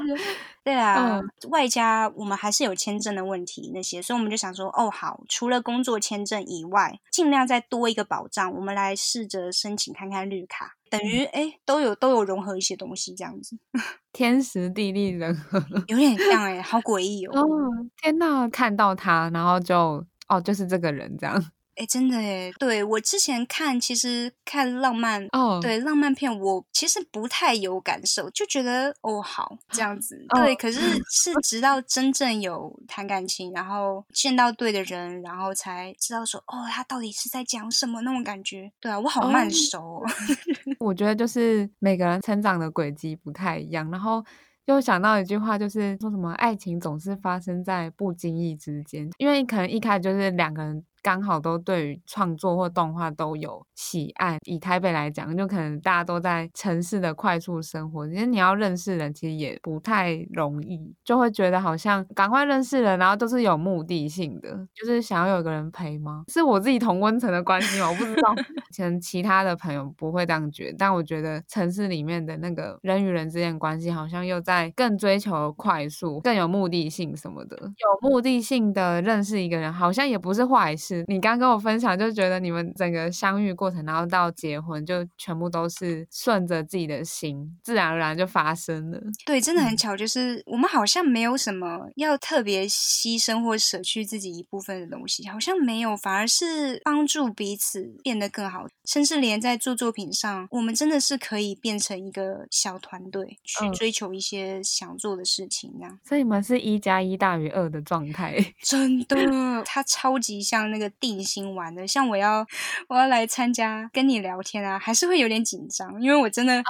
对啊，嗯、外加我们还是有签证的问题那些，所以我们就想说，哦，好，除了工作签证以外，尽量再多一个保障，我们来试着申请看看绿卡。等于哎，都有都有融合一些东西，这样子，
天时地利人和，
有点像哎，好诡异哦！
哦，天哪，看到他，然后就哦，就是这个人这样。
哎，真的哎，对，我之前看，其实看浪漫哦，对浪漫片，我其实不太有感受，就觉得哦好这样子，哦、对。可是是直到真正有谈感情，然后见到对的人，然后才知道说哦，他到底是在讲什么那种感觉。对啊，我好慢熟、哦。哦、
我觉得就是每个人成长的轨迹不太一样，然后。又想到一句话，就是说什么爱情总是发生在不经意之间，因为可能一开始就是两个人刚好都对于创作或动画都有喜爱。以台北来讲，就可能大家都在城市的快速生活，其实你要认识人，其实也不太容易，就会觉得好像赶快认识人，然后都是有目的性的，就是想要有个人陪吗？是我自己同温层的关系吗？我不知道，可能其他的朋友不会这样觉得，但我觉得城市里面的那个人与人之间关系，好像又在更追求快速、更有目的性什么的。有目的性的认识一个人，好像也不是坏事。你刚跟我分享，就觉得你们整个相遇过程，然后到结婚，就全部都是顺着自己的心，自然而然就发生了。
对，真的很巧，就是我们好像没有什么要特别牺牲或舍去自己一部分的东西，好像没有，反而是帮助彼此变得更好。甚至连在做作品上，我们真的是可以变成一个小团队，去追求一些想做的事情，这样。
所以你们是一加一大于二的状态，
真的，它超级像那个定心丸的。像我要我要来参加跟你聊天啊，还是会有点紧张，因为我真的。哦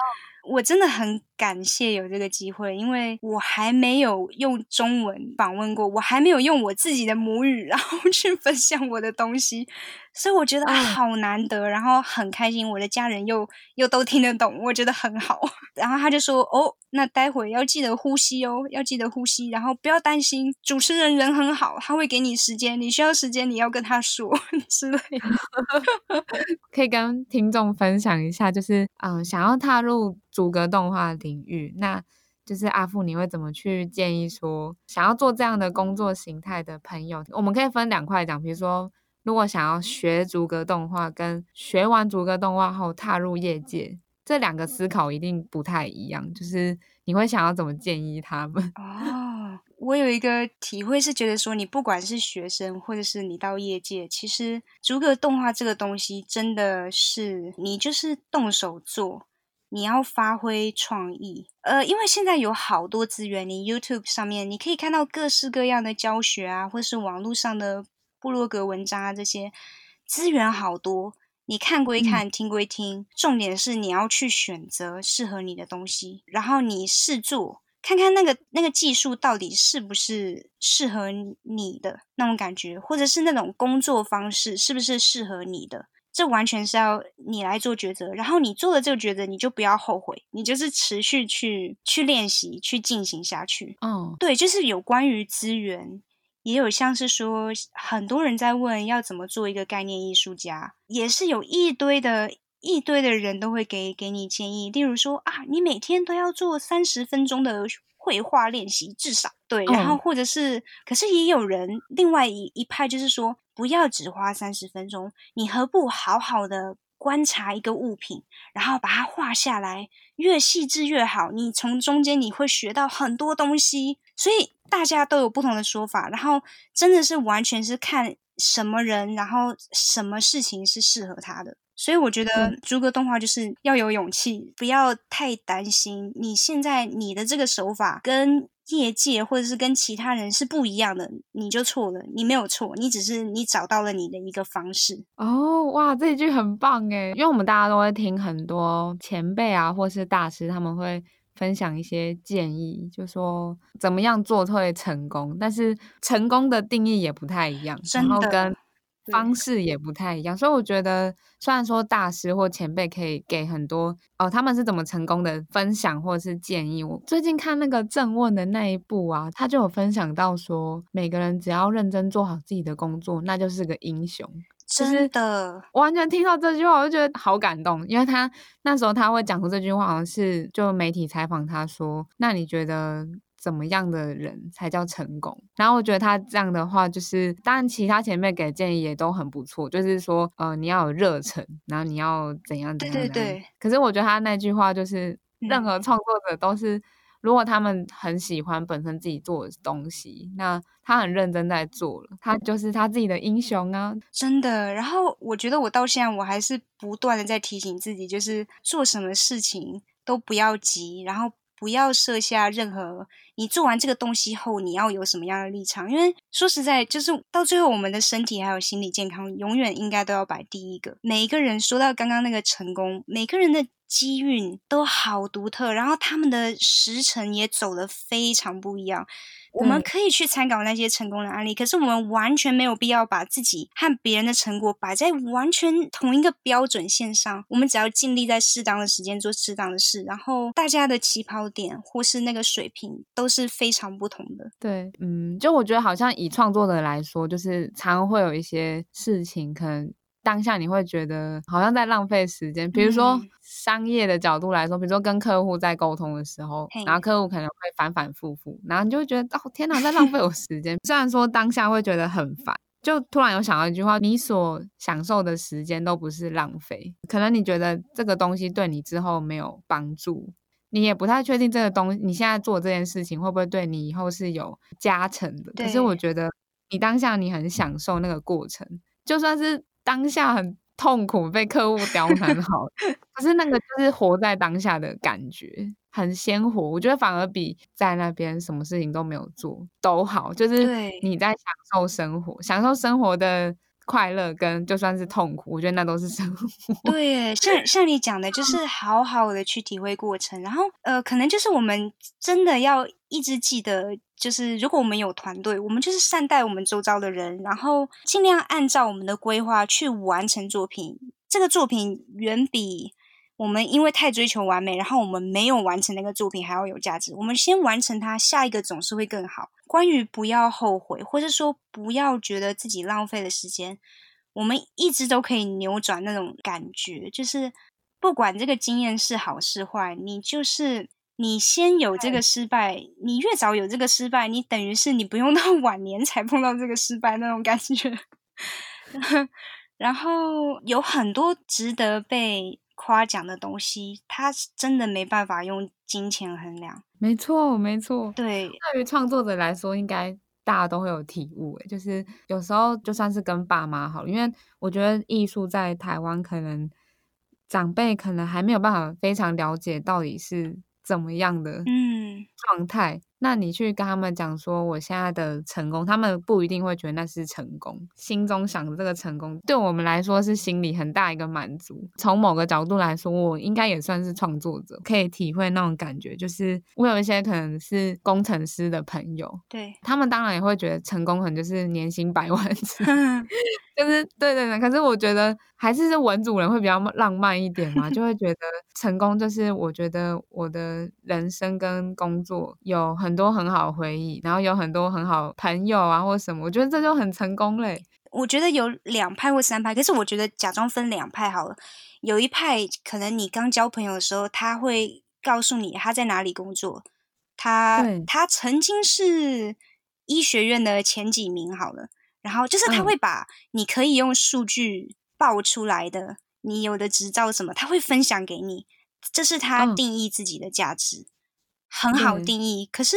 我真的很感谢有这个机会，因为我还没有用中文访问过，我还没有用我自己的母语，然后去分享我的东西。所以我觉得好难得，然后很开心，我的家人又又都听得懂，我觉得很好。然后他就说：“哦，那待会要记得呼吸哦，要记得呼吸，然后不要担心，主持人人很好，他会给你时间，你需要时间，你要跟他说 之类的。”
可以跟听众分享一下，就是嗯，想要踏入逐格动画领领域，那就是阿富，你会怎么去建议说，想要做这样的工作形态的朋友？我们可以分两块讲，比如说。如果想要学逐格动画，跟学完逐格动画后踏入业界，这两个思考一定不太一样。就是你会想要怎么建议他们？
哦，我有一个体会是觉得说，你不管是学生，或者是你到业界，其实逐格动画这个东西真的是你就是动手做，你要发挥创意。呃，因为现在有好多资源，你 YouTube 上面你可以看到各式各样的教学啊，或是网络上的。部落格文章啊，这些资源好多，你看归看，听归听，重点是你要去选择适合你的东西，然后你试做，看看那个那个技术到底是不是适合你的那种感觉，或者是那种工作方式是不是适合你的，这完全是要你来做抉择。然后你做了这个抉择，你就不要后悔，你就是持续去去练习，去进行下去。
嗯，
对，就是有关于资源。也有像是说，很多人在问要怎么做一个概念艺术家，也是有一堆的一堆的人都会给给你建议，例如说啊，你每天都要做三十分钟的绘画练习，至少对，然后或者是，嗯、可是也有人另外一一派就是说，不要只花三十分钟，你何不好好的观察一个物品，然后把它画下来，越细致越好，你从中间你会学到很多东西，所以。大家都有不同的说法，然后真的是完全是看什么人，然后什么事情是适合他的。所以我觉得逐格动画就是要有勇气，不要太担心。你现在你的这个手法跟业界或者是跟其他人是不一样的，你就错了。你没有错，你只是你找到了你的一个方式。
哦，哇，这一句很棒诶，因为我们大家都会听很多前辈啊，或是大师，他们会。分享一些建议，就说怎么样做会成功，但是成功的定义也不太一样，然后跟方式也不太一样，所以我觉得虽然说大师或前辈可以给很多哦，他们是怎么成功的分享或者是建议。我最近看那个正问的那一部啊，他就有分享到说，每个人只要认真做好自己的工作，那就是个英雄。
真的，
完全听到这句话，我就觉得好感动。因为他那时候他会讲出这句话，好像是就媒体采访他说：“那你觉得怎么样的人才叫成功？”然后我觉得他这样的话，就是当然其他前辈给的建议也都很不错，就是说呃你要有热忱，然后你要怎样怎样。对对对。可是我觉得他那句话就是，任何创作者都是。如果他们很喜欢本身自己做的东西，那他很认真在做了，他就是他自己的英雄啊，
真的。然后我觉得我到现在我还是不断的在提醒自己，就是做什么事情都不要急，然后不要设下任何你做完这个东西后，你要有什么样的立场？因为说实在，就是到最后，我们的身体还有心理健康，永远应该都要摆第一个。每一个人说到刚刚那个成功，每个人的机运都好独特，然后他们的时辰也走得非常不一样。我们可以去参考那些成功的案例，可是我们完全没有必要把自己和别人的成果摆在完全同一个标准线上。我们只要尽力在适当的时间做适当的事，然后大家的起跑点或是那个水平都是非常不同的。
对，嗯，就我觉得好像以创作者来说，就是常常会有一些事情可能。当下你会觉得好像在浪费时间，比如说商业的角度来说，嗯、比如说跟客户在沟通的时候，然后客户可能会反反复复，然后你就会觉得哦天哪，在浪费我时间。虽然说当下会觉得很烦，就突然有想到一句话：你所享受的时间都不是浪费。可能你觉得这个东西对你之后没有帮助，你也不太确定这个东西你现在做这件事情会不会对你以后是有加成的。可是我觉得你当下你很享受那个过程，就算是。当下很痛苦，被客户刁难 好，可是那个就是活在当下的感觉，很鲜活。我觉得反而比在那边什么事情都没有做都好，就是你在享受生活，享受生活的。快乐跟就算是痛苦，我觉得那都是生活。
对，像像你讲的，就是好好的去体会过程，然后呃，可能就是我们真的要一直记得，就是如果我们有团队，我们就是善待我们周遭的人，然后尽量按照我们的规划去完成作品。这个作品远比。我们因为太追求完美，然后我们没有完成那个作品还要有价值。我们先完成它，下一个总是会更好。关于不要后悔，或是说不要觉得自己浪费了时间，我们一直都可以扭转那种感觉。就是不管这个经验是好是坏，你就是你先有这个失败，你越早有这个失败，你等于是你不用到 晚年才碰到这个失败那种感觉。然后有很多值得被。夸奖的东西，它真的没办法用金钱衡量。
没错，没错。
对，
对于创作者来说，应该大家都会有体悟。诶，就是有时候就算是跟爸妈好，因为我觉得艺术在台湾可能长辈可能还没有办法非常了解到底是怎么样的嗯状态。嗯那你去跟他们讲说我现在的成功，他们不一定会觉得那是成功。心中想的这个成功，对我们来说是心里很大一个满足。从某个角度来说，我应该也算是创作者，可以体会那种感觉。就是我有一些可能是工程师的朋友，
对，
他们当然也会觉得成功可能就是年薪百万，就是对对对。可是我觉得还是是文主人会比较浪漫一点嘛，就会觉得 成功就是我觉得我的人生跟工作有很。很多很好的回忆，然后有很多很好朋友啊，或什么，我觉得这就很成功嘞。
我觉得有两派或三派，可是我觉得假装分两派好了。有一派可能你刚交朋友的时候，他会告诉你他在哪里工作，他他曾经是医学院的前几名好了，然后就是他会把你可以用数据报出来的，嗯、你有的执照什么，他会分享给你，这是他定义自己的价值。嗯很好定义，可是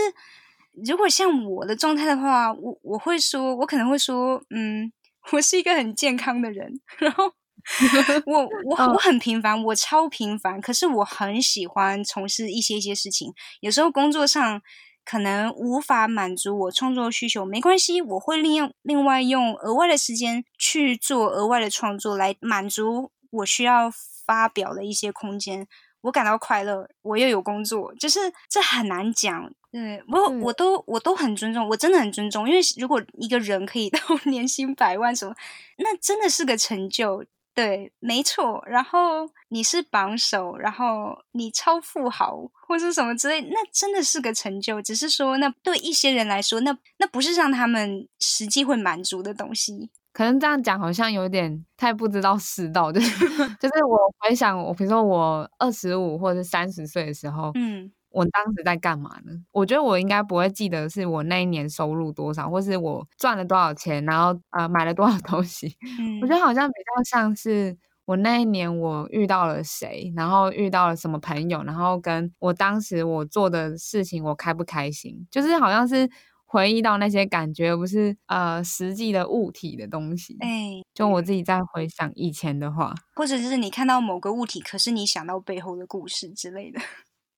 如果像我的状态的话，我我会说，我可能会说，嗯，我是一个很健康的人，然后 我我我很平凡，我超平凡，可是我很喜欢从事一些一些事情。有时候工作上可能无法满足我创作需求，没关系，我会利用另外用额外的时间去做额外的创作，来满足我需要发表的一些空间。我感到快乐，我又有工作，就是这很难讲。对，我我都我都很尊重，我真的很尊重。因为如果一个人可以 到年薪百万什么，那真的是个成就。对，没错。然后你是榜首，然后你超富豪或是什么之类，那真的是个成就。只是说，那对一些人来说，那那不是让他们实际会满足的东西。
可能这样讲好像有点太不知道世道，就 是就是我回想我，比如说我二十五或者三十岁的时候，嗯，我当时在干嘛呢？我觉得我应该不会记得是我那一年收入多少，或是我赚了多少钱，然后呃买了多少东西。嗯，我觉得好像比较像是我那一年我遇到了谁，然后遇到了什么朋友，然后跟我当时我做的事情我开不开心，就是好像是。回忆到那些感觉，而不是呃实际的物体的东西。哎、欸，就我自己在回想以前的话，
或者就是你看到某个物体，可是你想到背后的故事之类的。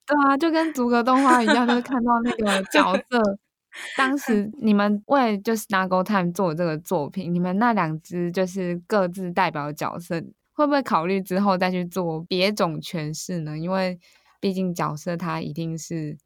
对啊，就跟逐格动画一样，就是看到那个 角色。当时你们为就是 Snuggle Time 做这个作品，你们那两只就是各自代表的角色，会不会考虑之后再去做别种诠释呢？因为毕竟角色它一定是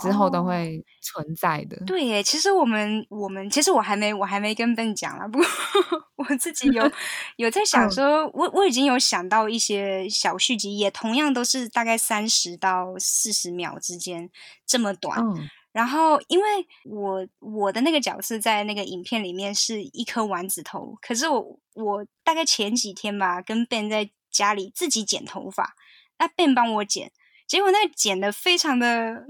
之后都会存在的。
哦、对耶，其实我们我们其实我还没我还没跟 Ben 讲啦，不过 我自己有 有在想说，嗯、我我已经有想到一些小续集，也同样都是大概三十到四十秒之间这么短。嗯然后，因为我我的那个角色在那个影片里面是一颗丸子头，可是我我大概前几天吧，跟 Ben 在家里自己剪头发，那 Ben 帮我剪，结果那剪的非常的。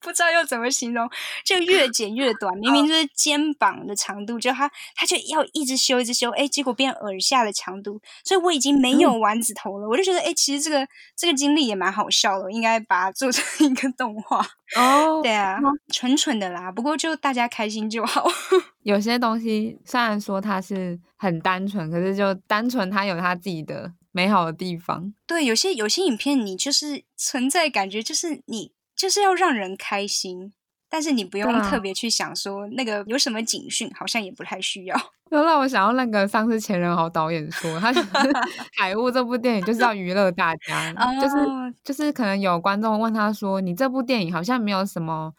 不知道要怎么形容，就越剪越短。明明就是肩膀的长度，就他他就要一直修一直修，哎，结果变耳下的长度，所以我已经没有丸子头了。嗯、我就觉得，哎，其实这个这个经历也蛮好笑的，我应该把它做成一个动画。哦，对啊，嗯、蠢蠢的啦，不过就大家开心就好。
有些东西虽然说它是很单纯，可是就单纯它有它自己的美好的地方。
对，有些有些影片你就是存在感觉，就是你。就是要让人开心，但是你不用特别去想说那个有什么警讯，好像也不太需要。
就让我想到那个上次钱人豪导演说，他就是 《海雾》这部电影就是要娱乐大家，就是就是可能有观众问他说：“你这部电影好像没有什么，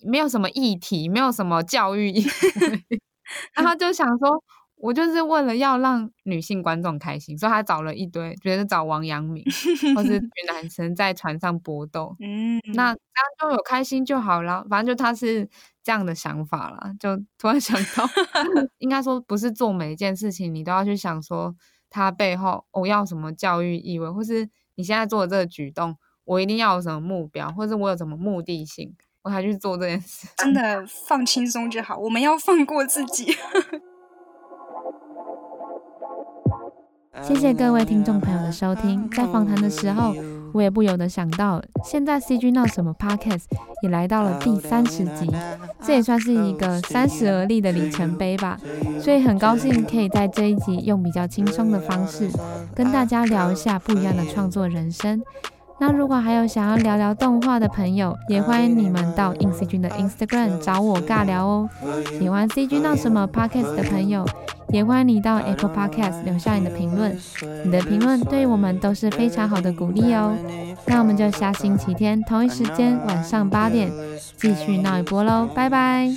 没有什么议题，没有什么教育意义。”然后他就想说。我就是为了要让女性观众开心，所以他找了一堆，觉得找王阳明 或是女男生在船上搏斗，嗯，那这样就有开心就好了。反正就他是这样的想法啦，就突然想到，应该说不是做每一件事情你都要去想说他背后我要什么教育意味，或是你现在做的这个举动，我一定要有什么目标，或是我有什么目的性，我才去做这件事。
真的放轻松就好，我们要放过自己。
谢谢各位听众朋友的收听。在访谈的时候，我也不由得想到，现在 CG 闹什么 Podcast 也来到了第三十集，这也算是一个三十而立的里程碑吧。所以很高兴可以在这一集用比较轻松的方式，跟大家聊一下不一样的创作人生。那如果还有想要聊聊动画的朋友，也欢迎你们到 InCG 的 Instagram 找我尬聊哦。喜欢 CG 闹什么 Podcast 的朋友，也欢迎你到 Apple Podcast 留下你的评论，你的评论对我们都是非常好的鼓励哦。那我们就下星期天同一时间晚上八点继续闹一波喽，拜拜。